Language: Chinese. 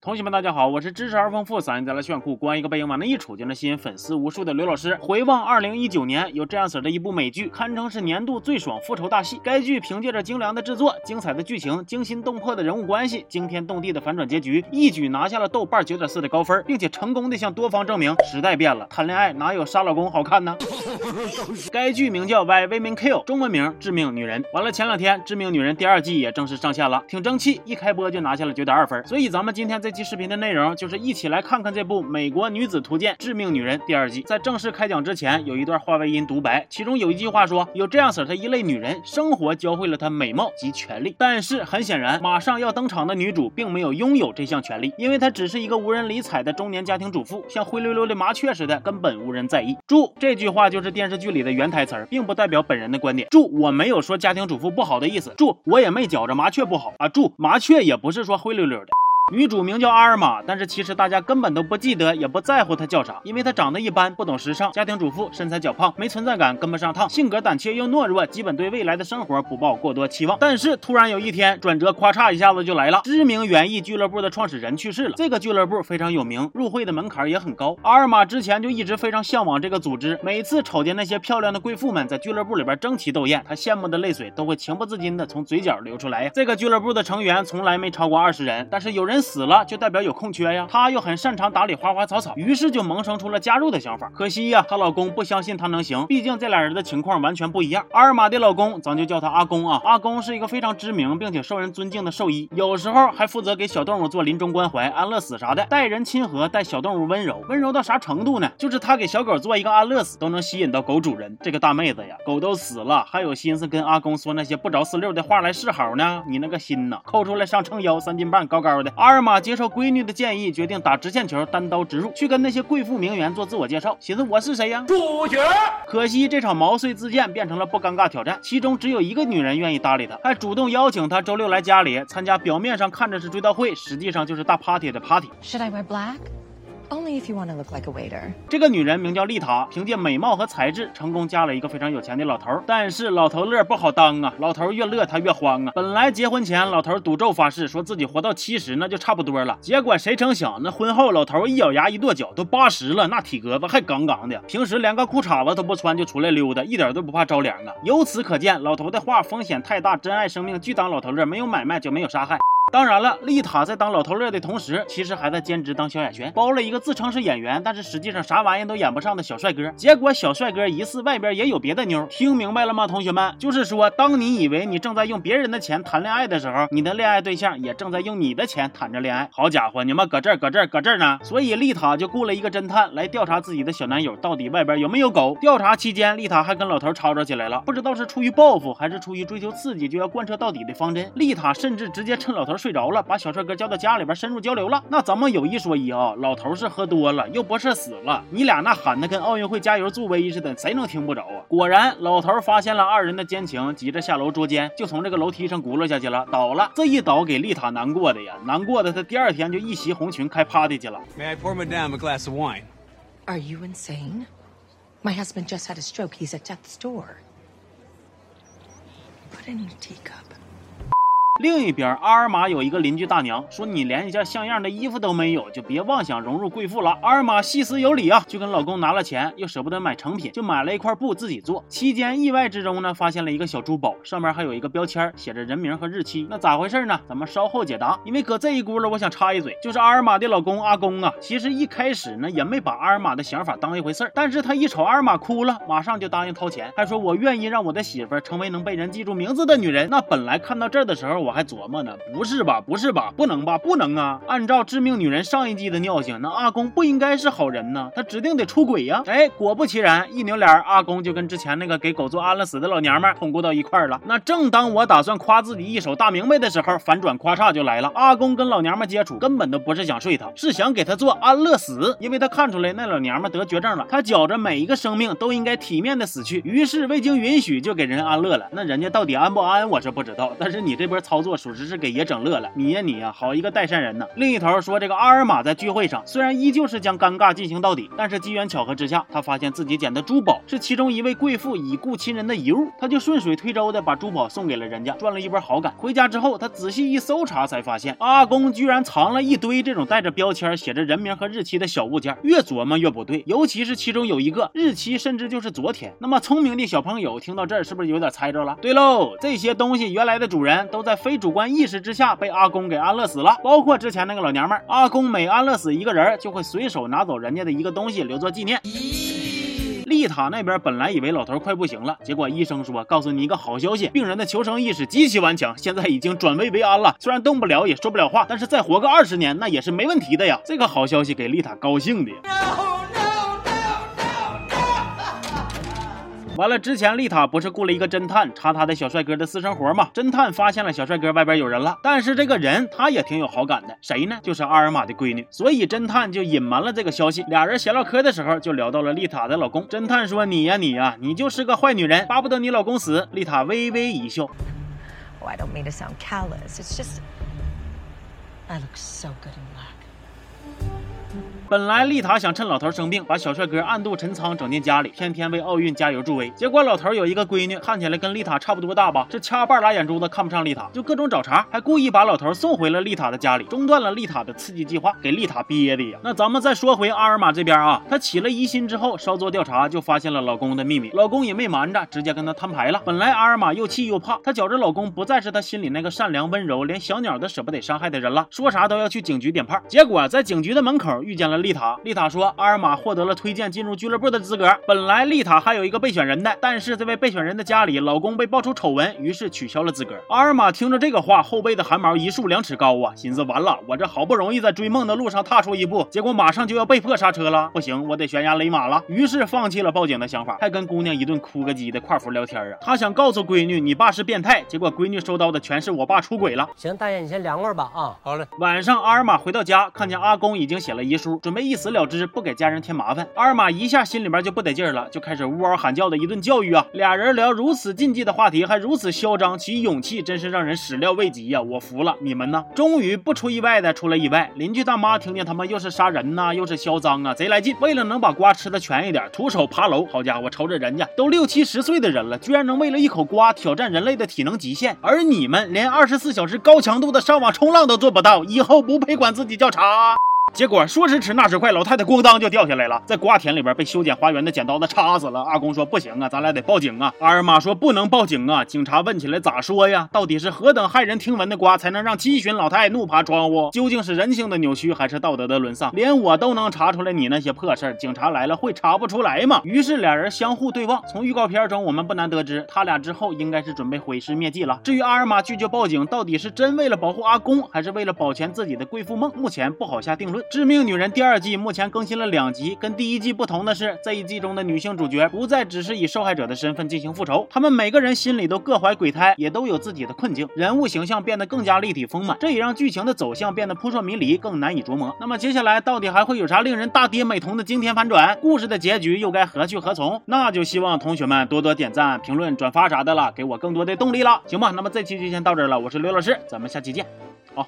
同学们，大家好，我是知识而丰富、嗓音再来炫酷、光一个背影往那一杵就能吸引粉丝无数的刘老师。回望二零一九年，有这样式的一部美剧，堪称是年度最爽复仇大戏。该剧凭借着精良的制作、精彩的剧情、惊心动魄的人物关系、惊天动地的反转结局，一举拿下了豆瓣九点四的高分，并且成功的向多方证明时代变了，谈恋爱哪有杀老公好看呢？该剧名叫《Y Women Kill》，中文名《致命女人》。完了，前两天《致命女人》第二季也正式上线了，挺争气，一开播就拿下了九点二分。所以咱们今天在期视频的内容就是一起来看看这部《美国女子图鉴：致命女人》第二季。在正式开讲之前，有一段话外音独白，其中有一句话说：“有这样式的一类女人，生活教会了她美貌及权力。”但是很显然，马上要登场的女主并没有拥有这项权利，因为她只是一个无人理睬的中年家庭主妇，像灰溜溜的麻雀似的，根本无人在意。注：这句话就是电视剧里的原台词，并不代表本人的观点。注：我没有说家庭主妇不好的意思。注：我也没觉着麻雀不好啊。注：麻雀也不是说灰溜溜的。女主名叫阿尔玛，但是其实大家根本都不记得，也不在乎她叫啥，因为她长得一般，不懂时尚，家庭主妇，身材较胖，没存在感，跟不上趟，性格胆怯又懦弱，基本对未来的生活不抱过多期望。但是突然有一天，转折咔嚓一下子就来了，知名园艺俱乐部的创始人去世了。这个俱乐部非常有名，入会的门槛也很高。阿尔玛之前就一直非常向往这个组织，每次瞅见那些漂亮的贵妇们在俱乐部里边争奇斗艳，她羡慕的泪水都会情不自禁的从嘴角流出来。这个俱乐部的成员从来没超过二十人，但是有人死了，就代表。有空缺呀，她又很擅长打理花花草草，于是就萌生出了加入的想法。可惜呀，她老公不相信她能行，毕竟这俩人的情况完全不一样。阿尔玛的老公，咱就叫他阿公啊。阿公是一个非常知名并且受人尊敬的兽医，有时候还负责给小动物做临终关怀、安乐死啥的，待人亲和，待小动物温柔，温柔到啥程度呢？就是他给小狗做一个安乐死，都能吸引到狗主人。这个大妹子呀，狗都死了，还有心思跟阿公说那些不着四六的话来示好呢？你那个心呐，抠出来上秤腰，三斤半，高高的。阿尔玛接受闺女的建议，决定打直线球，单刀直入，去跟那些贵妇名媛做自我介绍。寻思我是谁呀？主角。可惜这场毛遂自荐变成了不尴尬挑战，其中只有一个女人愿意搭理他，还主动邀请他周六来家里参加，表面上看着是追悼会，实际上就是大 party 的 party。Should I wear black? Only if you want to look like a waiter。这个女人名叫丽塔，凭借美貌和才智，成功嫁了一个非常有钱的老头。但是老头乐不好当啊，老头越乐她越慌啊。本来结婚前老头赌咒发誓，说自己活到七十那就差不多了。结果谁成想，那婚后老头一咬牙一跺脚，都八十了，那体格子还杠杠的，平时连个裤衩子都不穿就出来溜达，一点都不怕着凉啊。由此可见，老头的话风险太大，珍爱生命，拒当老头乐，没有买卖就没有杀害。当然了，丽塔在当老头乐的同时，其实还在兼职当萧亚轩，包了一个自称是演员，但是实际上啥玩意都演不上的小帅哥。结果小帅哥疑似外边也有别的妞，听明白了吗，同学们？就是说，当你以为你正在用别人的钱谈恋爱的时候，你的恋爱对象也正在用你的钱谈着恋爱。好家伙，你们搁这儿搁这儿搁这儿呢！所以丽塔就雇了一个侦探来调查自己的小男友到底外边有没有狗。调查期间，丽塔还跟老头吵吵起来了，不知道是出于报复还是出于追求刺激就要贯彻到底的方针。丽塔甚至直接趁老头睡着了，把小帅哥叫到家里边深入交流了。那咱们有一说一啊，老头是喝多了，又不是死了。你俩那喊的跟奥运会加油助威似的，谁能听不着啊？果然，老头发现了二人的奸情，急着下楼捉奸，就从这个楼梯上轱辘下去了，倒了。这一倒给丽塔难过的呀，难过的她第二天就一袭红裙开 party 去了。May I pour Madame a glass of wine? Are you insane? My husband just had a stroke. He's at death's door. Put in your teacup. 另一边，阿尔玛有一个邻居大娘，说你连一件像样的衣服都没有，就别妄想融入贵妇了。阿尔玛细思有理啊，就跟老公拿了钱，又舍不得买成品，就买了一块布自己做。期间意外之中呢，发现了一个小珠宝，上面还有一个标签，写着人名和日期。那咋回事呢？咱们稍后解答。因为搁这一轱辘，我想插一嘴，就是阿尔玛的老公阿公啊，其实一开始呢也没把阿尔玛的想法当一回事儿，但是他一瞅阿尔玛哭了，马上就答应掏钱，还说我愿意让我的媳妇成为能被人记住名字的女人。那本来看到这儿的时候，我我还琢磨呢。不是吧，不是吧，不能吧，不能啊！按照《致命女人》上一季的尿性，那阿公不应该是好人呢，他指定得出轨呀！哎，果不其然，一扭脸，阿公就跟之前那个给狗做安乐死的老娘们通过到一块儿了。那正当我打算夸自己一手大明白的时候，反转夸嚓就来了。阿公跟老娘们接触，根本都不是想睡她，是想给她做安乐死，因为他看出来那老娘们得绝症了，他觉着每一个生命都应该体面的死去，于是未经允许就给人安乐了。那人家到底安不安，我是不知道，但是你这波操操作属实是给爷整乐了。你呀你呀，好一个代善人呐！另一头说，这个阿尔玛在聚会上虽然依旧是将尴尬进行到底，但是机缘巧合之下，他发现自己捡的珠宝是其中一位贵妇已故亲人的遗物，他就顺水推舟的把珠宝送给了人家，赚了一波好感。回家之后，他仔细一搜查，才发现阿公居然藏了一堆这种带着标签、写着人名和日期的小物件。越琢磨越不对，尤其是其中有一个日期，甚至就是昨天。那么聪明的小朋友听到这儿，是不是有点猜着了？对喽，这些东西原来的主人都在非主观意识之下被阿公给安乐死了，包括之前那个老娘们儿。阿公每安乐死一个人，就会随手拿走人家的一个东西，留作纪念。丽塔那边本来以为老头快不行了，结果医生说：“告诉你一个好消息，病人的求生意识极其顽强，现在已经转危为安了。虽然动不了，也说不了话，但是再活个二十年，那也是没问题的呀。”这个好消息给丽塔高兴的。完了，之前丽塔不是雇了一个侦探查他的小帅哥的私生活吗？侦探发现了小帅哥外边有人了，但是这个人他也挺有好感的，谁呢？就是阿尔玛的闺女。所以侦探就隐瞒了这个消息。俩人闲唠嗑的时候就聊到了丽塔的老公。侦探说：“你呀你呀，你就是个坏女人，巴不得你老公死。”丽塔微微一笑。Oh, I don't mean to sound callous. It's just I look so good in black. 本来丽塔想趁老头生病，把小帅哥暗度陈仓整进家里，天天为奥运加油助威。结果老头有一个闺女，看起来跟丽塔差不多大吧，这掐半拉眼珠子看不上丽塔，就各种找茬，还故意把老头送回了丽塔的家里，中断了丽塔的刺激计划，给丽塔憋的呀。那咱们再说回阿尔玛这边啊，她起了疑心之后，稍作调查就发现了老公的秘密，老公也没瞒着，直接跟她摊牌了。本来阿尔玛又气又怕，她觉着老公不再是她心里那个善良温柔，连小鸟都舍不得伤害的人了，说啥都要去警局点炮。结果在警局的门口 遇见了丽塔，丽塔说。阿尔玛获得了推荐进入俱乐部的资格。本来丽塔还有一个备选人的，但是这位备选人的家里老公被爆出丑闻，于是取消了资格。阿尔玛听着这个话，后背的汗毛一竖两尺高啊，寻思完了，我这好不容易在追梦的路上踏出一步，结果马上就要被迫刹车了，不行，我得悬崖勒马了。于是放弃了报警的想法，还跟姑娘一顿哭个鸡的跨服聊天啊。他想告诉闺女，你爸是变态，结果闺女收到的全是我爸出轨了。行，大爷你先凉快吧啊。好嘞。晚上阿尔玛回到家，看见阿公已经写了遗书，准备一死了之，不给家人添麻。烦，二马一下心里边就不得劲了，就开始呜嗷喊叫的一顿教育啊。俩人聊如此禁忌的话题，还如此嚣张，其勇气真是让人始料未及呀！我服了，你们呢？终于不出意外的出了意外，邻居大妈听见他们又是杀人呐，又是销赃啊，贼来劲。为了能把瓜吃的全一点，徒手爬楼。好家伙，瞅瞅人家都六七十岁的人了，居然能为了一口瓜挑战人类的体能极限，而你们连二十四小时高强度的上网冲浪都做不到，以后不配管自己叫茶。结果说时迟那时快，老太太咣当就掉下来了，在瓜田里边被修剪花园的剪刀子插死了。阿公说不行啊，咱俩得报警啊。阿尔玛说不能报警啊。警察问起来咋说呀？到底是何等骇人听闻的瓜，才能让七旬老太怒爬窗户？究竟是人性的扭曲，还是道德的沦丧？连我都能查出来你那些破事儿，警察来了会查不出来吗？于是俩人相互对望。从预告片中我们不难得知，他俩之后应该是准备毁尸灭迹了。至于阿尔玛拒绝报警，到底是真为了保护阿公，还是为了保全自己的贵妇梦？目前不好下定论。《致命女人》第二季目前更新了两集，跟第一季不同的是，这一季中的女性主角不再只是以受害者的身份进行复仇，她们每个人心里都各怀鬼胎，也都有自己的困境，人物形象变得更加立体丰满，这也让剧情的走向变得扑朔迷离，更难以琢磨。那么接下来到底还会有啥令人大跌美瞳的惊天反转？故事的结局又该何去何从？那就希望同学们多多点赞、评论、转发啥的了，给我更多的动力了，行吧？那么这期就先到这儿了，我是刘老师，咱们下期见，好。